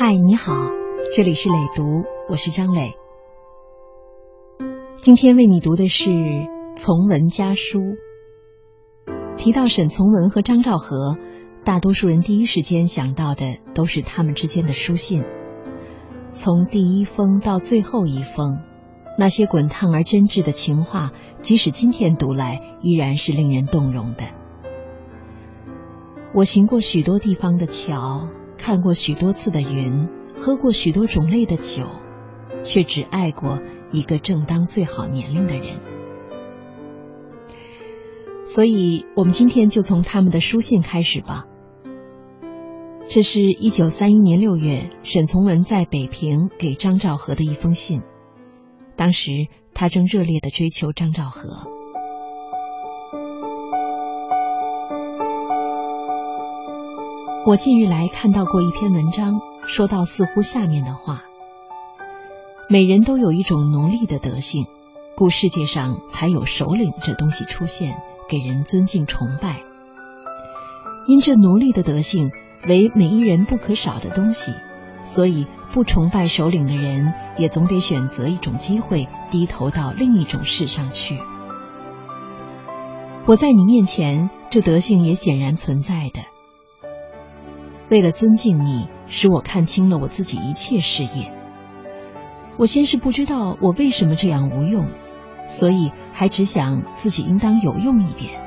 嗨，你好，这里是磊读，我是张磊。今天为你读的是从文家书。提到沈从文和张兆和，大多数人第一时间想到的都是他们之间的书信。从第一封到最后一封，那些滚烫而真挚的情话，即使今天读来，依然是令人动容的。我行过许多地方的桥，看过许多次的云，喝过许多种类的酒，却只爱过一个正当最好年龄的人。所以，我们今天就从他们的书信开始吧。这是一九三一年六月，沈从文在北平给张兆和的一封信。当时，他正热烈的追求张兆和。我近日来看到过一篇文章，说到似乎下面的话：每人都有一种奴隶的德性，故世界上才有首领这东西出现，给人尊敬崇拜。因这奴隶的德性为每一人不可少的东西，所以不崇拜首领的人，也总得选择一种机会，低头到另一种事上去。我在你面前，这德性也显然存在的。为了尊敬你，使我看清了我自己一切事业。我先是不知道我为什么这样无用，所以还只想自己应当有用一点。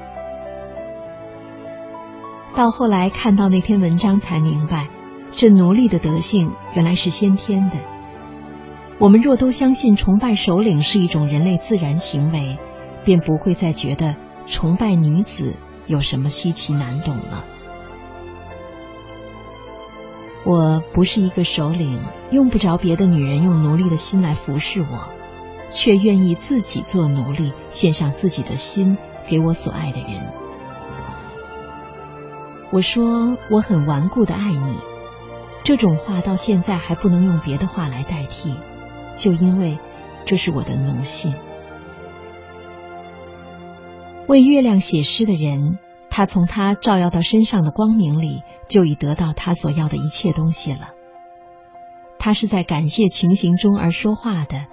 到后来看到那篇文章，才明白，这奴隶的德性原来是先天的。我们若都相信崇拜首领是一种人类自然行为，便不会再觉得崇拜女子有什么稀奇难懂了。我不是一个首领，用不着别的女人用奴隶的心来服侍我，却愿意自己做奴隶，献上自己的心给我所爱的人。我说我很顽固的爱你，这种话到现在还不能用别的话来代替，就因为这是我的奴性。为月亮写诗的人。他从他照耀到身上的光明里，就已得到他所要的一切东西了。他是在感谢情形中而说话的，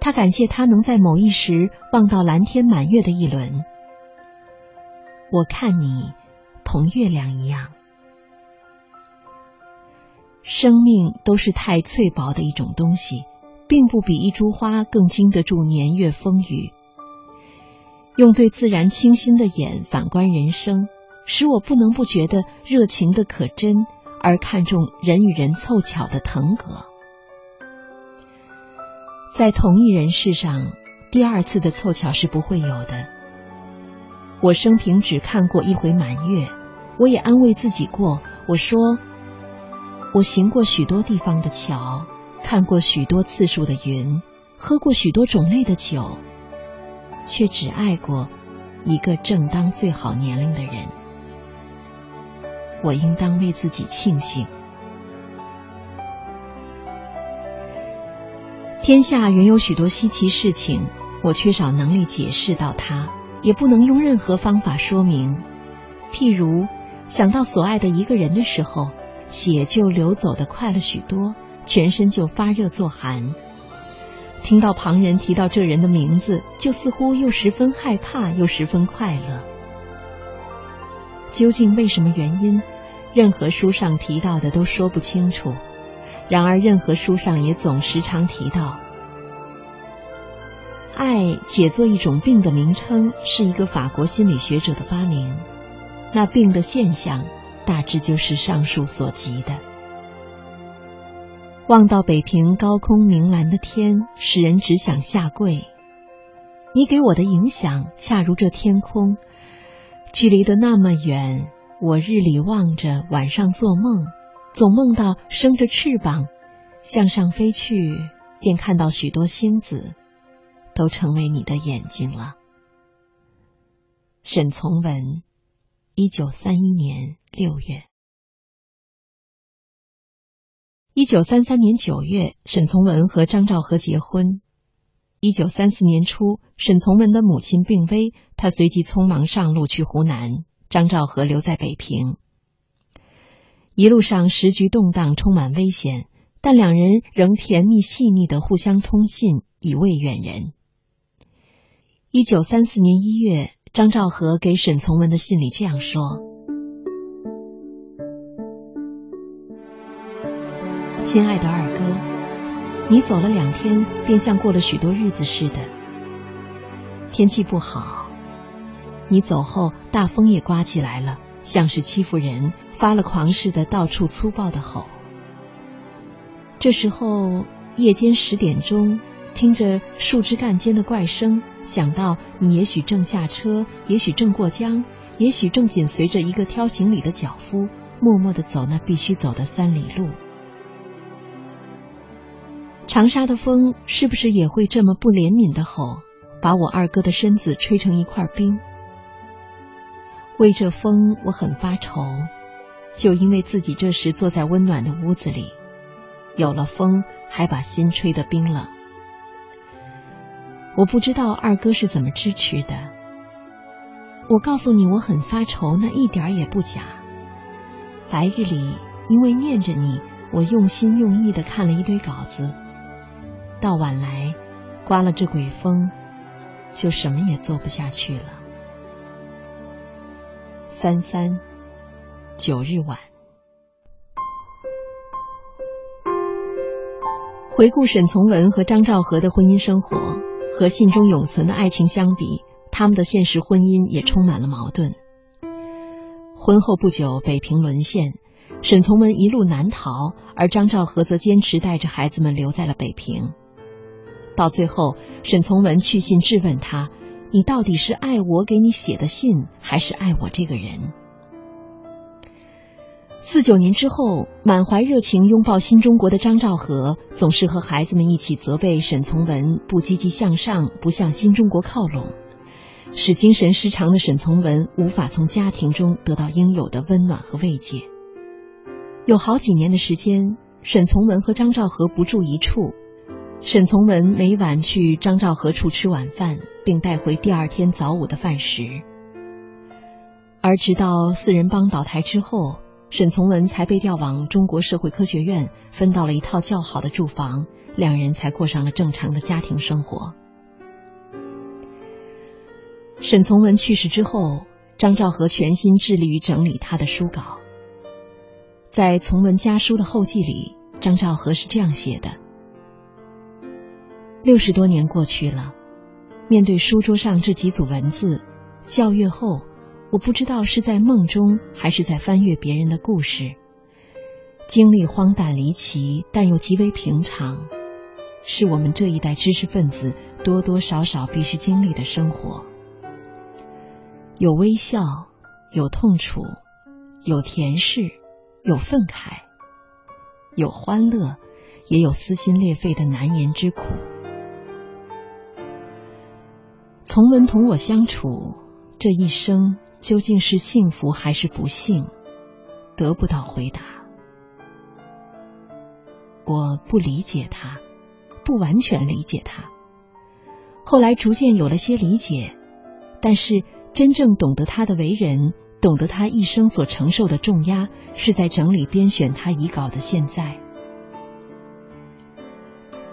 他感谢他能在某一时望到蓝天满月的一轮。我看你同月亮一样，生命都是太脆薄的一种东西，并不比一株花更经得住年月风雨。用对自然清新的眼反观人生，使我不能不觉得热情的可真，而看重人与人凑巧的腾格。在同一人世上，第二次的凑巧是不会有的。我生平只看过一回满月，我也安慰自己过，我说我行过许多地方的桥，看过许多次数的云，喝过许多种类的酒。却只爱过一个正当最好年龄的人，我应当为自己庆幸。天下原有许多稀奇事情，我缺少能力解释到它，也不能用任何方法说明。譬如想到所爱的一个人的时候，血就流走的快了许多，全身就发热作寒。听到旁人提到这人的名字，就似乎又十分害怕，又十分快乐。究竟为什么原因？任何书上提到的都说不清楚。然而，任何书上也总时常提到，爱解作一种病的名称，是一个法国心理学者的发明。那病的现象，大致就是上述所及的。望到北平高空明蓝的天，使人只想下跪。你给我的影响，恰如这天空，距离的那么远。我日里望着，晚上做梦，总梦到生着翅膀向上飞去，便看到许多星子，都成为你的眼睛了。沈从文，一九三一年六月。一九三三年九月，沈从文和张兆和结婚。一九三四年初，沈从文的母亲病危，他随即匆忙上路去湖南，张兆和留在北平。一路上时局动荡，充满危险。但两人仍甜蜜细腻的互相通信，以慰远人。一九三四年一月，张兆和给沈从文的信里这样说：“亲爱的二哥，你走了两天，便像过了许多日子似的。天气不好，你走后，大风也刮起来了，像是欺负人，发了狂似的，到处粗暴的吼。”这时候夜间十点钟，听着树枝干间的怪声，想到你也许正下车，也许正过江，也许正紧随着一个挑行李的脚夫，默默的走那必须走的三里路。长沙的风是不是也会这么不怜悯的吼，把我二哥的身子吹成一块冰？为这风我很发愁，就因为自己这时坐在温暖的屋子里。有了风，还把心吹得冰冷。我不知道二哥是怎么支持的。我告诉你，我很发愁，那一点也不假。白日里，因为念着你，我用心用意的看了一堆稿子。到晚来，刮了这鬼风，就什么也做不下去了。三三九日晚。回顾沈从文和张兆和的婚姻生活，和信中永存的爱情相比，他们的现实婚姻也充满了矛盾。婚后不久，北平沦陷，沈从文一路南逃，而张兆和则坚持带着孩子们留在了北平。到最后，沈从文去信质问他：“你到底是爱我给你写的信，还是爱我这个人？”四九年之后，满怀热情拥抱新中国的张兆和，总是和孩子们一起责备沈从文不积极向上，不向新中国靠拢，使精神失常的沈从文无法从家庭中得到应有的温暖和慰藉。有好几年的时间，沈从文和张兆和不住一处，沈从文每晚去张兆和处吃晚饭，并带回第二天早午的饭食。而直到四人帮倒台之后。沈从文才被调往中国社会科学院，分到了一套较好的住房，两人才过上了正常的家庭生活。沈从文去世之后，张兆和全心致力于整理他的书稿。在《从文家书》的后记里，张兆和是这样写的：六十多年过去了，面对书桌上这几组文字，校阅后。我不知道是在梦中，还是在翻阅别人的故事。经历荒诞离奇，但又极为平常，是我们这一代知识分子多多少少必须经历的生活。有微笑，有痛楚，有甜事，有愤慨，有欢乐，也有撕心裂肺的难言之苦。从文同我相处这一生。究竟是幸福还是不幸？得不到回答。我不理解他，不完全理解他。后来逐渐有了些理解，但是真正懂得他的为人，懂得他一生所承受的重压，是在整理编选他遗稿的现在。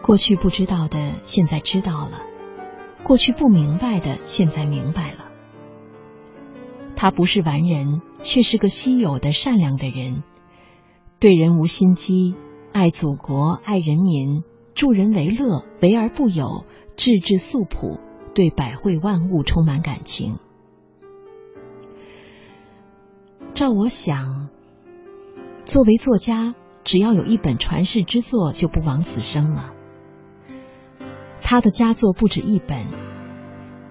过去不知道的，现在知道了；过去不明白的，现在明白了。他不是完人，却是个稀有的善良的人，对人无心机，爱祖国，爱人民，助人为乐，为而不有，质质素朴，对百会万物充满感情。照我想，作为作家，只要有一本传世之作，就不枉此生了。他的佳作不止一本。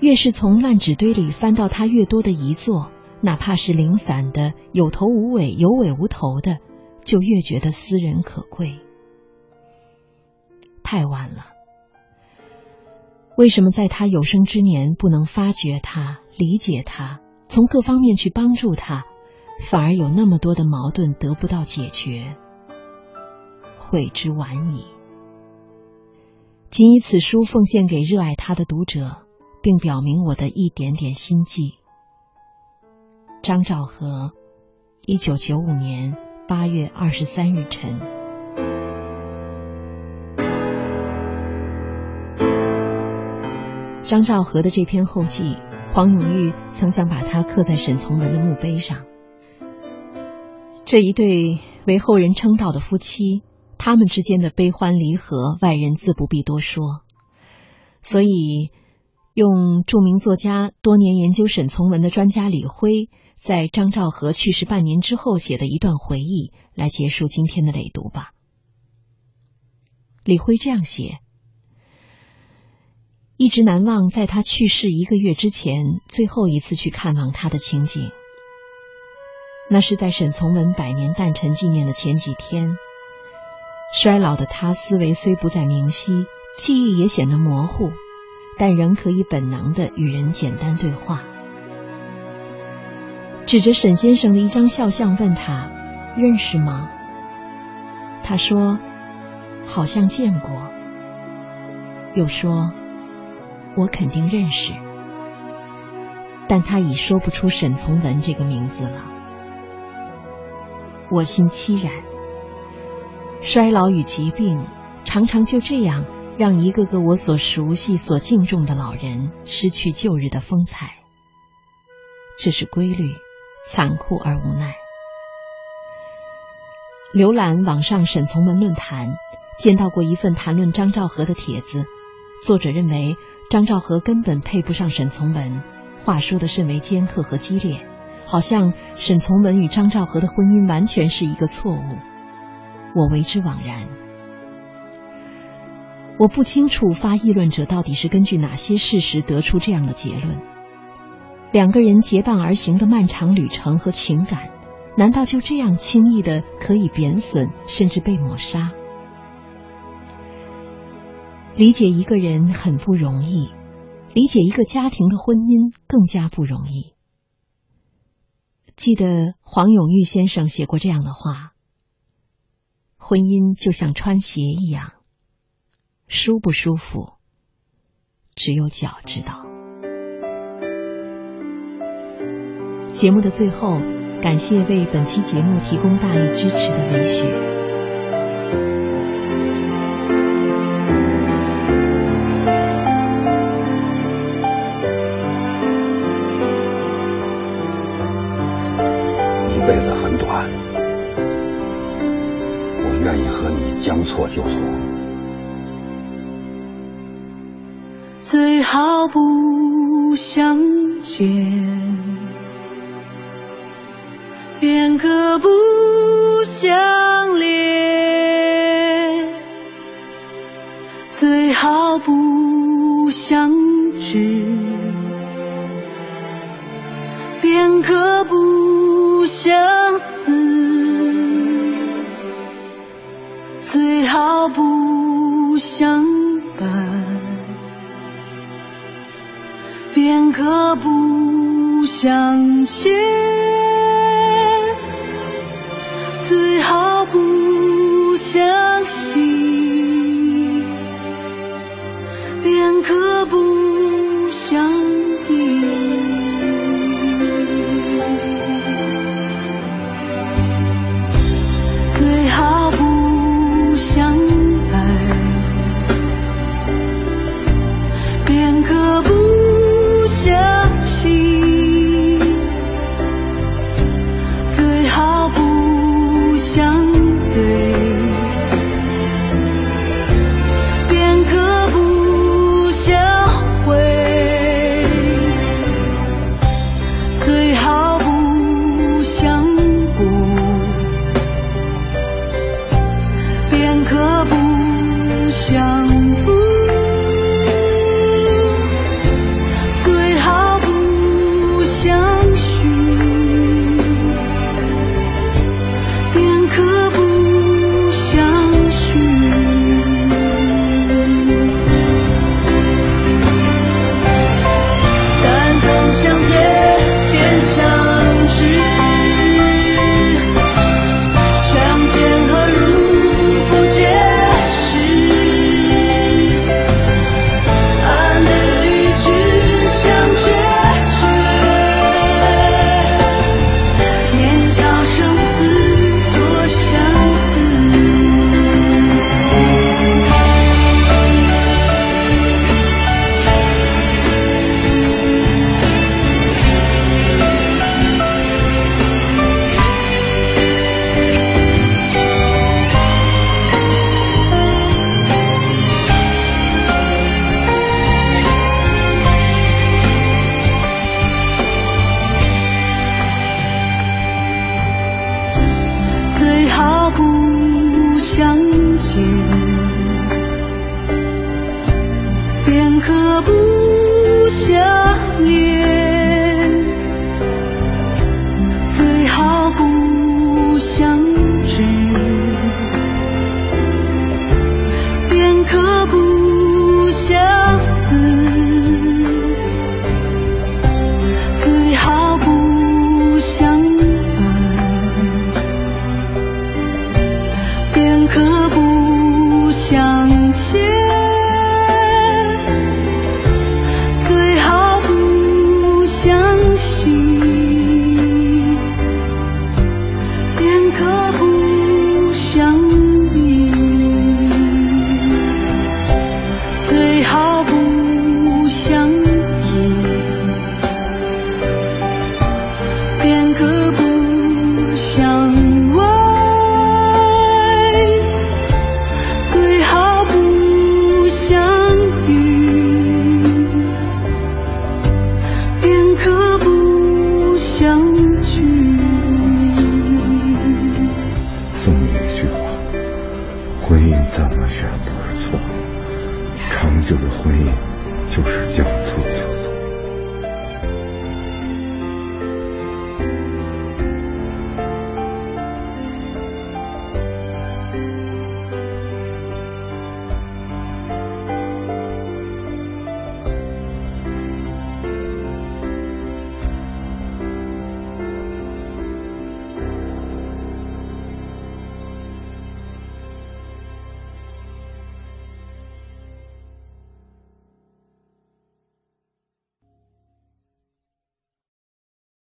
越是从烂纸堆里翻到他越多的遗作，哪怕是零散的、有头无尾、有尾无头的，就越觉得私人可贵。太晚了，为什么在他有生之年不能发掘他、理解他，从各方面去帮助他，反而有那么多的矛盾得不到解决？悔之晚矣。谨以此书奉献给热爱他的读者并表明我的一点点心迹。张兆和一九九五年八月二十三日晨。张兆和的这篇后记黄永玉曾想把它刻在沈从文的墓碑上。这一对为后人称道的夫妻他们之间的悲欢离合，外人自不必多说。所以，用著名作家、多年研究沈从文的专家李辉，在张兆和去世半年之后写的一段回忆，来结束今天的累读吧。李辉这样写：一直难忘在他去世一个月之前最后一次去看望他的情景。那是在沈从文百年诞辰纪念的前几天，衰老的他思维虽不再明晰，记忆也显得模糊，但仍可以本能的与人简单对话。指着沈先生的一张肖像问他：“认识吗？”他说。好像见过，又说：“我肯定认识。”但他已说不出沈从文这个名字了。我心凄然。衰老与疾病常常就这样让一个个我所熟悉、所敬重的老人失去旧日的风采。这是规律，残酷而无奈。浏览网上沈从文论坛。见到过一份谈论张兆和的帖子，作者认为张兆和根本配不上沈从文，话说的甚为尖刻和激烈，好像沈从文与张兆和的婚姻完全是一个错误。我为之惘然。我不清楚发议论者到底是根据哪些事实得出这样的结论。两个人结伴而行的漫长旅程和情感，难道就这样轻易的可以贬损，甚至被抹杀？理解一个人很不容易，理解一个家庭的婚姻更加不容易。记得黄永玉先生写过这样的话：“婚姻就像穿鞋一样，舒不舒服，只有脚知道。”节目的最后，感谢为本期节目提供大力支持的文雪。最好不相知便可不相思。最好不相伴便可不相相依